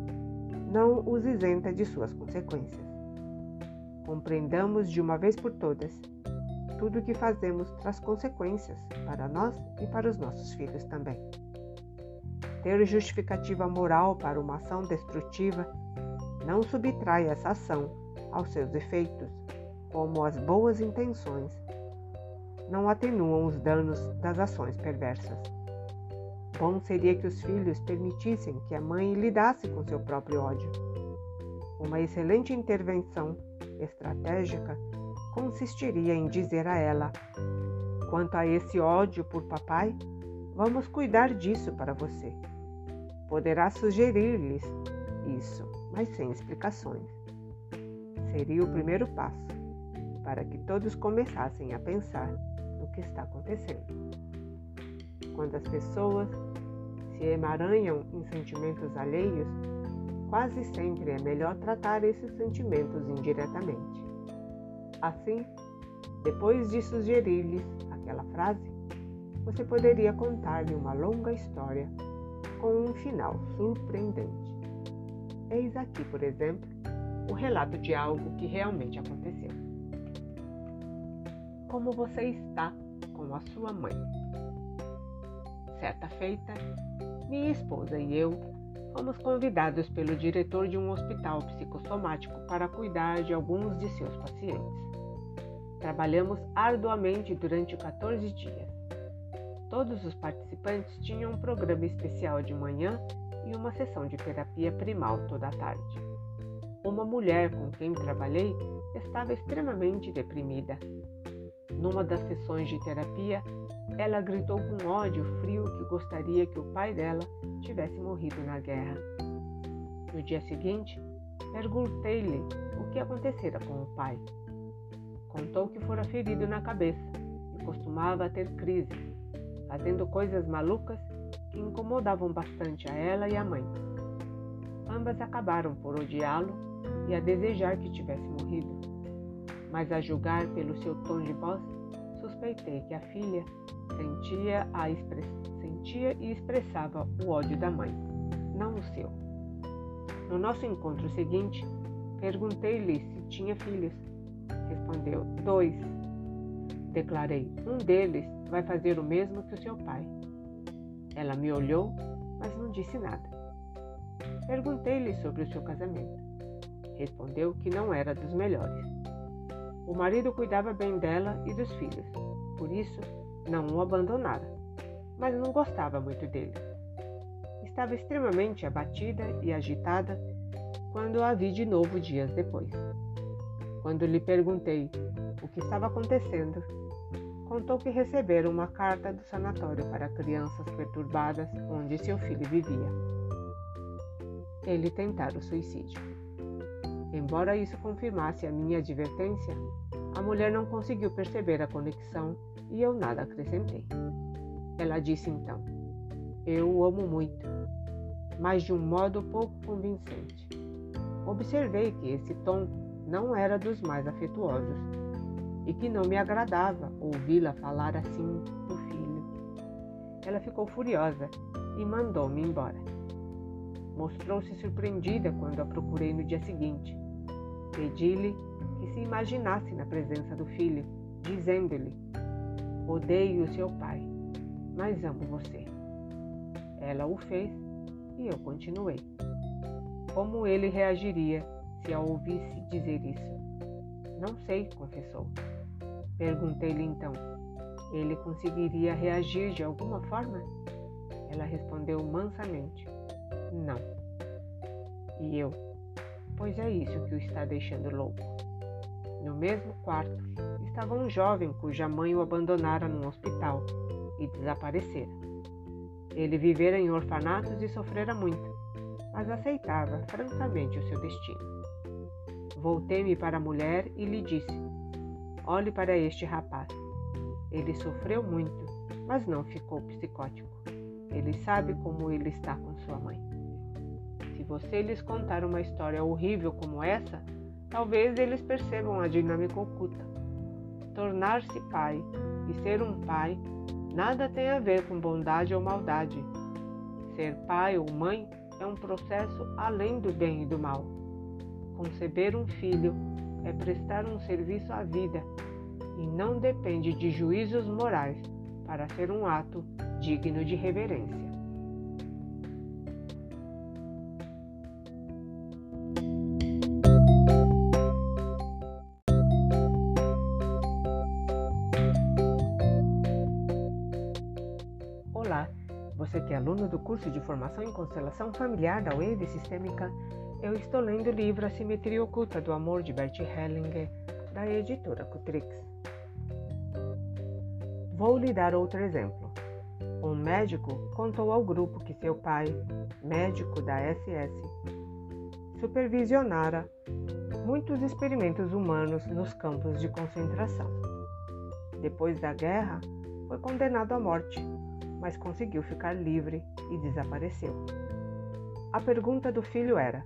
não os isenta de suas consequências. Compreendamos de uma vez por todas: tudo o que fazemos traz consequências para nós e para os nossos filhos também. Ter justificativa moral para uma ação destrutiva não subtrai essa ação aos seus efeitos, como as boas intenções não atenuam os danos das ações perversas. Bom seria que os filhos permitissem que a mãe lidasse com seu próprio ódio. Uma excelente intervenção estratégica consistiria em dizer a ela: quanto a esse ódio por papai, vamos cuidar disso para você. Poderá sugerir-lhes isso, mas sem explicações. Seria o primeiro passo para que todos começassem a pensar no que está acontecendo. Quando as pessoas se emaranham em sentimentos alheios, quase sempre é melhor tratar esses sentimentos indiretamente. Assim, depois de sugerir-lhes aquela frase, você poderia contar-lhe uma longa história com um final surpreendente. Eis aqui, por exemplo, o relato de algo que realmente aconteceu. Como você está com a sua mãe? Certa feita, minha esposa e eu fomos convidados pelo diretor de um hospital psicossomático para cuidar de alguns de seus pacientes. Trabalhamos arduamente durante 14 dias. Todos os participantes tinham um programa especial de manhã e uma sessão de terapia primal toda a tarde. Uma mulher com quem trabalhei estava extremamente deprimida. Numa das sessões de terapia, ela gritou com ódio frio que gostaria que o pai dela tivesse morrido na guerra. No dia seguinte, perguntei-lhe o que acontecera com o pai. Contou que fora ferido na cabeça e costumava ter crises, fazendo coisas malucas que incomodavam bastante a ela e a mãe. Ambas acabaram por odiá-lo e a desejar que tivesse morrido. Mas a julgar pelo seu tom de voz, suspeitei que a filha sentia, a express... sentia e expressava o ódio da mãe, não o seu. No nosso encontro seguinte, perguntei-lhe se tinha filhos. Respondeu: dois. Declarei: um deles vai fazer o mesmo que o seu pai. Ela me olhou, mas não disse nada. Perguntei-lhe sobre o seu casamento. Respondeu que não era dos melhores. O marido cuidava bem dela e dos filhos, por isso não o abandonara, mas não gostava muito dele. Estava extremamente abatida e agitada quando a vi de novo dias depois. Quando lhe perguntei o que estava acontecendo, contou que recebera uma carta do sanatório para crianças perturbadas onde seu filho vivia. Ele tentara o suicídio. Embora isso confirmasse a minha advertência, a mulher não conseguiu perceber a conexão e eu nada acrescentei. Ela disse então: Eu o amo muito, mas de um modo pouco convincente. Observei que esse tom não era dos mais afetuosos e que não me agradava ouvi-la falar assim do filho. Ela ficou furiosa e mandou-me embora. Mostrou-se surpreendida quando a procurei no dia seguinte. Pedi-lhe que se imaginasse na presença do filho, dizendo-lhe: Odeio seu pai, mas amo você. Ela o fez e eu continuei. Como ele reagiria se a ouvisse dizer isso? Não sei, confessou. Perguntei-lhe então: ele conseguiria reagir de alguma forma? Ela respondeu mansamente: Não. E eu: Pois é isso que o está deixando louco. No mesmo quarto estava um jovem cuja mãe o abandonara num hospital e desaparecera. Ele vivera em orfanatos e sofrera muito, mas aceitava francamente o seu destino. Voltei-me para a mulher e lhe disse: Olhe para este rapaz. Ele sofreu muito, mas não ficou psicótico. Ele sabe como ele está com sua mãe. Se você lhes contar uma história horrível como essa, talvez eles percebam a dinâmica oculta. Tornar-se pai e ser um pai nada tem a ver com bondade ou maldade. Ser pai ou mãe é um processo além do bem e do mal. Conceber um filho é prestar um serviço à vida e não depende de juízos morais para ser um ato digno de reverência. Que aluno do curso de formação em constelação familiar da Wave Sistêmica eu estou lendo o livro A Simetria Oculta do Amor de Bert Hellinger, da editora Cutrix. Vou lhe dar outro exemplo. Um médico contou ao grupo que seu pai, médico da SS, supervisionara muitos experimentos humanos nos campos de concentração. Depois da guerra, foi condenado à morte, mas conseguiu ficar livre e desapareceu. A pergunta do filho era: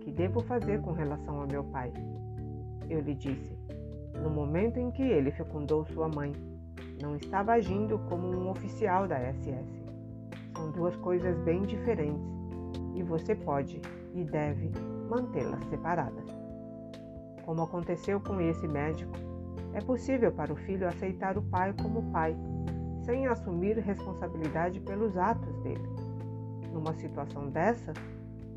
que devo fazer com relação a meu pai? Eu lhe disse. No momento em que ele fecundou sua mãe, não estava agindo como um oficial da SS. São duas coisas bem diferentes e você pode e deve mantê-las separadas. Como aconteceu com esse médico, é possível para o filho aceitar o pai como pai, sem assumir responsabilidade pelos atos dele. Numa situação dessa,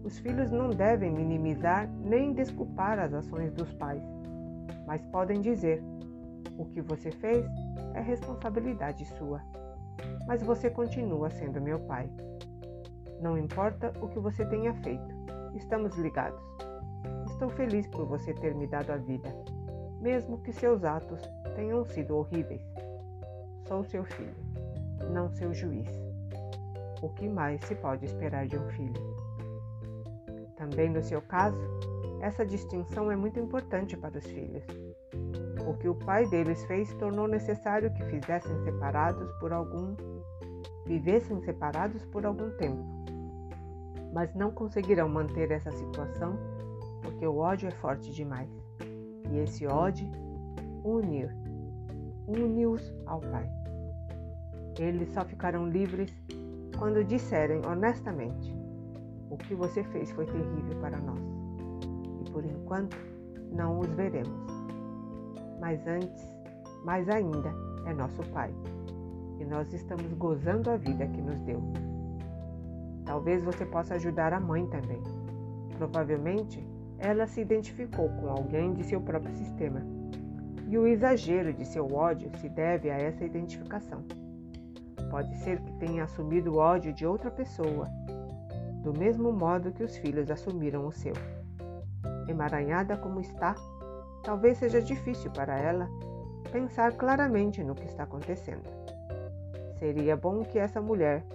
os filhos não devem minimizar nem desculpar as ações dos pais, mas podem dizer: o que você fez é responsabilidade sua, mas você continua sendo meu pai. Não importa o que você tenha feito, estamos ligados. Estou feliz por você ter me dado a vida, mesmo que seus atos tenham sido horríveis. Sou seu filho, não seu juiz. O que mais se pode esperar de um filho? Também no seu caso, essa distinção é muito importante para os filhos. o que o pai deles fez tornou necessário que fizessem separados por algum vivessem separados por algum tempo. Mas não conseguirão manter essa situação porque o ódio é forte demais. E esse ódio unir, une-os ao Pai. Eles só ficarão livres quando disserem honestamente: O que você fez foi terrível para nós. E por enquanto não os veremos. Mas antes, mais ainda, é nosso Pai. E nós estamos gozando a vida que nos deu. Talvez você possa ajudar a mãe também. Provavelmente ela se identificou com alguém de seu próprio sistema. E o exagero de seu ódio se deve a essa identificação. Pode ser que tenha assumido o ódio de outra pessoa, do mesmo modo que os filhos assumiram o seu. Emaranhada como está, talvez seja difícil para ela pensar claramente no que está acontecendo. Seria bom que essa mulher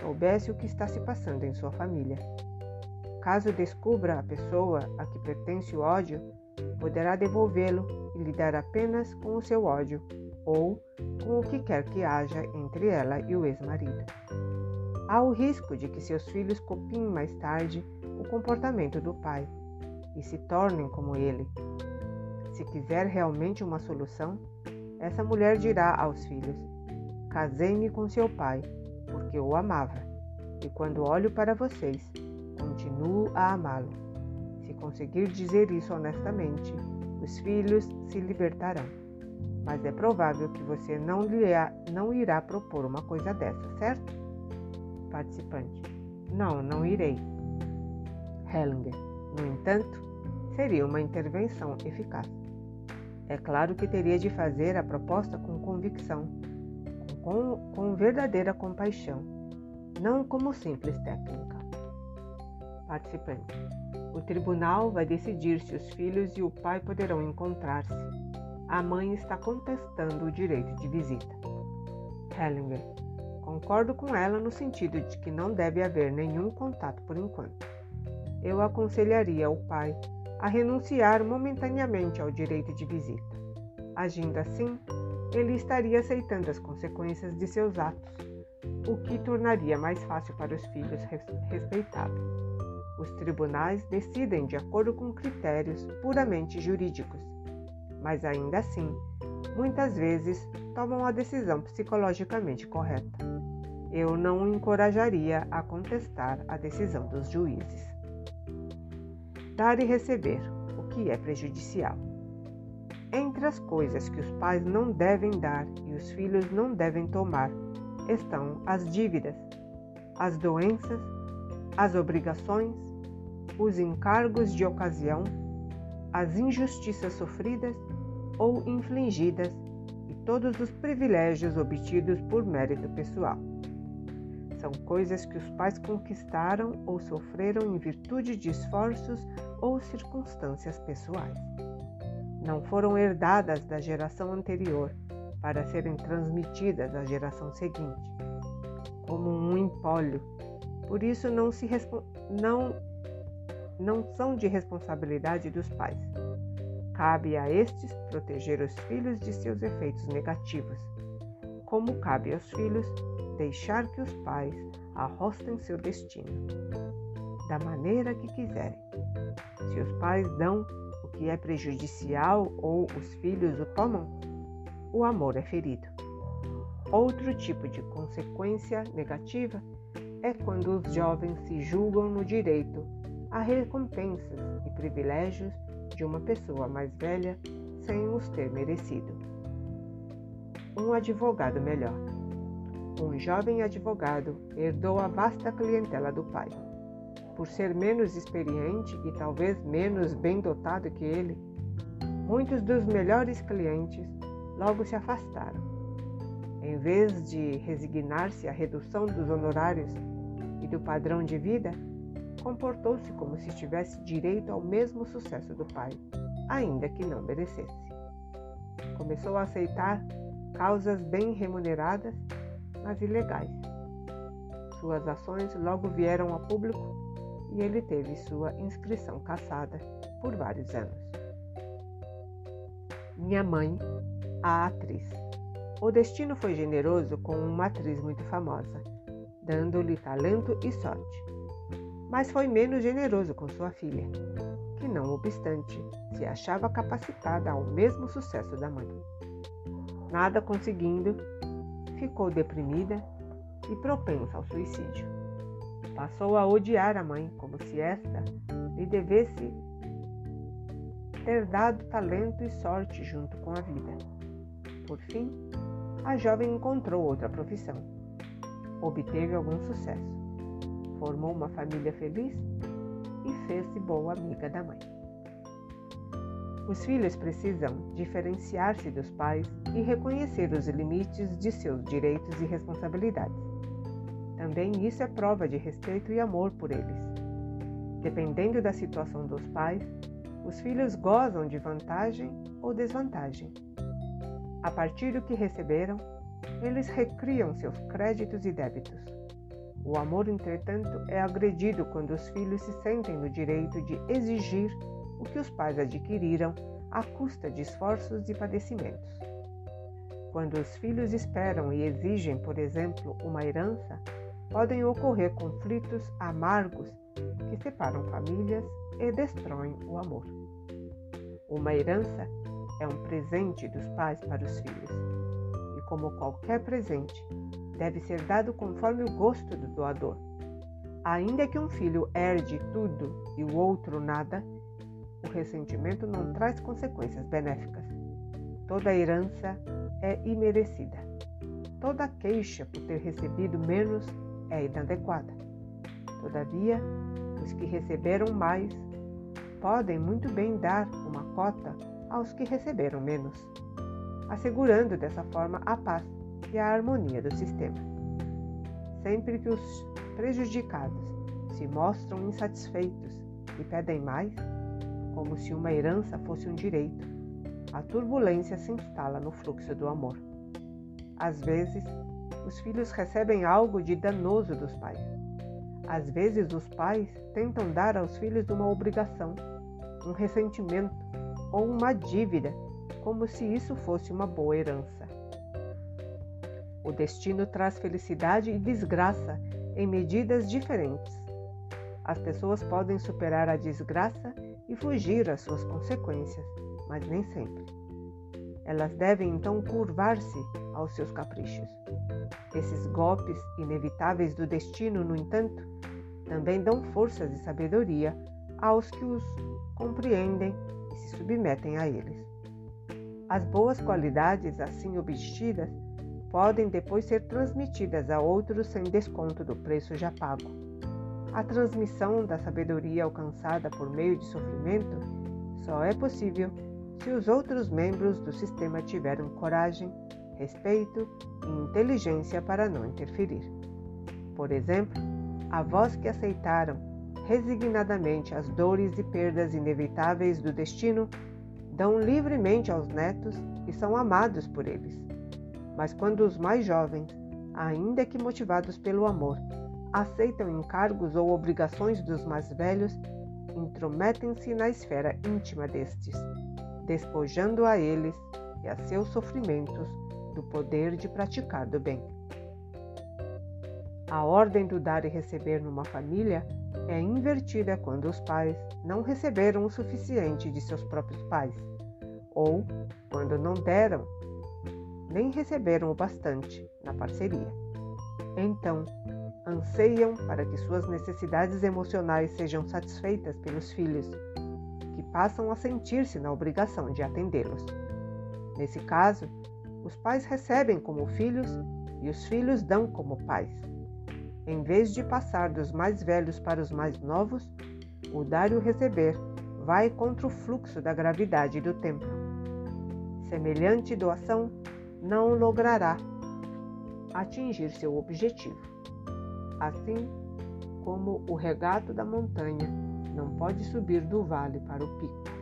soubesse o que está se passando em sua família. Caso descubra a pessoa a que pertence o ódio, poderá devolvê-lo e lidar apenas com o seu ódio ou com o que quer que haja entre ela e o ex-marido. Há o risco de que seus filhos copiem mais tarde o comportamento do pai e se tornem como ele. Se quiser realmente uma solução, essa mulher dirá aos filhos: Casei-me com seu pai, porque o amava, e quando olho para vocês, continuo a amá-lo. Se conseguir dizer isso honestamente, os filhos se libertarão. Mas é provável que você não, lhe, não irá propor uma coisa dessa, certo? Participante: Não, não irei. Hellinger: No entanto, seria uma intervenção eficaz. É claro que teria de fazer a proposta com convicção, com, com verdadeira compaixão, não como simples técnica participante. O tribunal vai decidir se os filhos e o pai poderão encontrar-se. A mãe está contestando o direito de visita. Hellinger. Concordo com ela no sentido de que não deve haver nenhum contato por enquanto. Eu aconselharia o pai a renunciar momentaneamente ao direito de visita. Agindo assim, ele estaria aceitando as consequências de seus atos, o que tornaria mais fácil para os filhos respeitá-lo. Os tribunais decidem de acordo com critérios puramente jurídicos, mas ainda assim, muitas vezes tomam a decisão psicologicamente correta. Eu não o encorajaria a contestar a decisão dos juízes. Dar e receber, o que é prejudicial. Entre as coisas que os pais não devem dar e os filhos não devem tomar estão as dívidas, as doenças, as obrigações, os encargos de ocasião, as injustiças sofridas ou infligidas e todos os privilégios obtidos por mérito pessoal. São coisas que os pais conquistaram ou sofreram em virtude de esforços ou circunstâncias pessoais. Não foram herdadas da geração anterior para serem transmitidas à geração seguinte, como um empólio. Por isso não se não não são de responsabilidade dos pais. Cabe a estes proteger os filhos de seus efeitos negativos, como cabe aos filhos deixar que os pais arrostem seu destino, da maneira que quiserem. Se os pais dão o que é prejudicial ou os filhos o tomam, o amor é ferido. Outro tipo de consequência negativa é quando os jovens se julgam no direito a recompensas e privilégios de uma pessoa mais velha sem os ter merecido. Um advogado melhor. Um jovem advogado herdou a vasta clientela do pai. Por ser menos experiente e talvez menos bem dotado que ele, muitos dos melhores clientes logo se afastaram. Em vez de resignar-se à redução dos honorários e do padrão de vida, comportou-se como se tivesse direito ao mesmo sucesso do pai, ainda que não merecesse. Começou a aceitar causas bem remuneradas, mas ilegais. Suas ações logo vieram a público e ele teve sua inscrição cassada por vários anos. Minha mãe, a atriz. O destino foi generoso com uma atriz muito famosa, dando-lhe talento e sorte. Mas foi menos generoso com sua filha, que, não obstante, se achava capacitada ao mesmo sucesso da mãe. Nada conseguindo, ficou deprimida e propensa ao suicídio. Passou a odiar a mãe como se esta lhe devesse ter dado talento e sorte junto com a vida. Por fim, a jovem encontrou outra profissão. Obteve algum sucesso. Formou uma família feliz e fez-se boa amiga da mãe. Os filhos precisam diferenciar-se dos pais e reconhecer os limites de seus direitos e responsabilidades. Também isso é prova de respeito e amor por eles. Dependendo da situação dos pais, os filhos gozam de vantagem ou desvantagem. A partir do que receberam, eles recriam seus créditos e débitos. O amor, entretanto, é agredido quando os filhos se sentem no direito de exigir o que os pais adquiriram à custa de esforços e padecimentos. Quando os filhos esperam e exigem, por exemplo, uma herança, podem ocorrer conflitos amargos que separam famílias e destroem o amor. Uma herança é um presente dos pais para os filhos, e como qualquer presente, deve ser dado conforme o gosto do doador. Ainda que um filho herde tudo e o outro nada, o ressentimento não traz consequências benéficas. Toda herança é imerecida. Toda queixa por ter recebido menos é inadequada. Todavia, os que receberam mais podem muito bem dar uma cota aos que receberam menos, assegurando dessa forma a paz e a harmonia do sistema. Sempre que os prejudicados se mostram insatisfeitos e pedem mais, como se uma herança fosse um direito, a turbulência se instala no fluxo do amor. Às vezes, os filhos recebem algo de danoso dos pais. Às vezes, os pais tentam dar aos filhos uma obrigação, um ressentimento ou uma dívida, como se isso fosse uma boa herança. O destino traz felicidade e desgraça em medidas diferentes. As pessoas podem superar a desgraça e fugir às suas consequências, mas nem sempre. Elas devem então curvar-se aos seus caprichos. Esses golpes inevitáveis do destino, no entanto, também dão forças e sabedoria aos que os compreendem e se submetem a eles. As boas qualidades assim obtidas podem depois ser transmitidas a outros sem desconto do preço já pago. A transmissão da sabedoria alcançada por meio de sofrimento só é possível se os outros membros do sistema tiveram coragem, respeito e inteligência para não interferir. Por exemplo, avós que aceitaram resignadamente as dores e perdas inevitáveis do destino dão livremente aos netos e são amados por eles. Mas quando os mais jovens, ainda que motivados pelo amor, aceitam encargos ou obrigações dos mais velhos, intrometem-se na esfera íntima destes, despojando a eles e a seus sofrimentos do poder de praticar do bem. A ordem do dar e receber numa família é invertida quando os pais não receberam o suficiente de seus próprios pais, ou quando não deram nem receberam o bastante na parceria. Então, anseiam para que suas necessidades emocionais sejam satisfeitas pelos filhos, que passam a sentir-se na obrigação de atendê-los. Nesse caso, os pais recebem como filhos e os filhos dão como pais. Em vez de passar dos mais velhos para os mais novos, o dar e o receber vai contra o fluxo da gravidade do tempo. Semelhante doação não logrará atingir seu objetivo. Assim como o regato da montanha não pode subir do vale para o pico.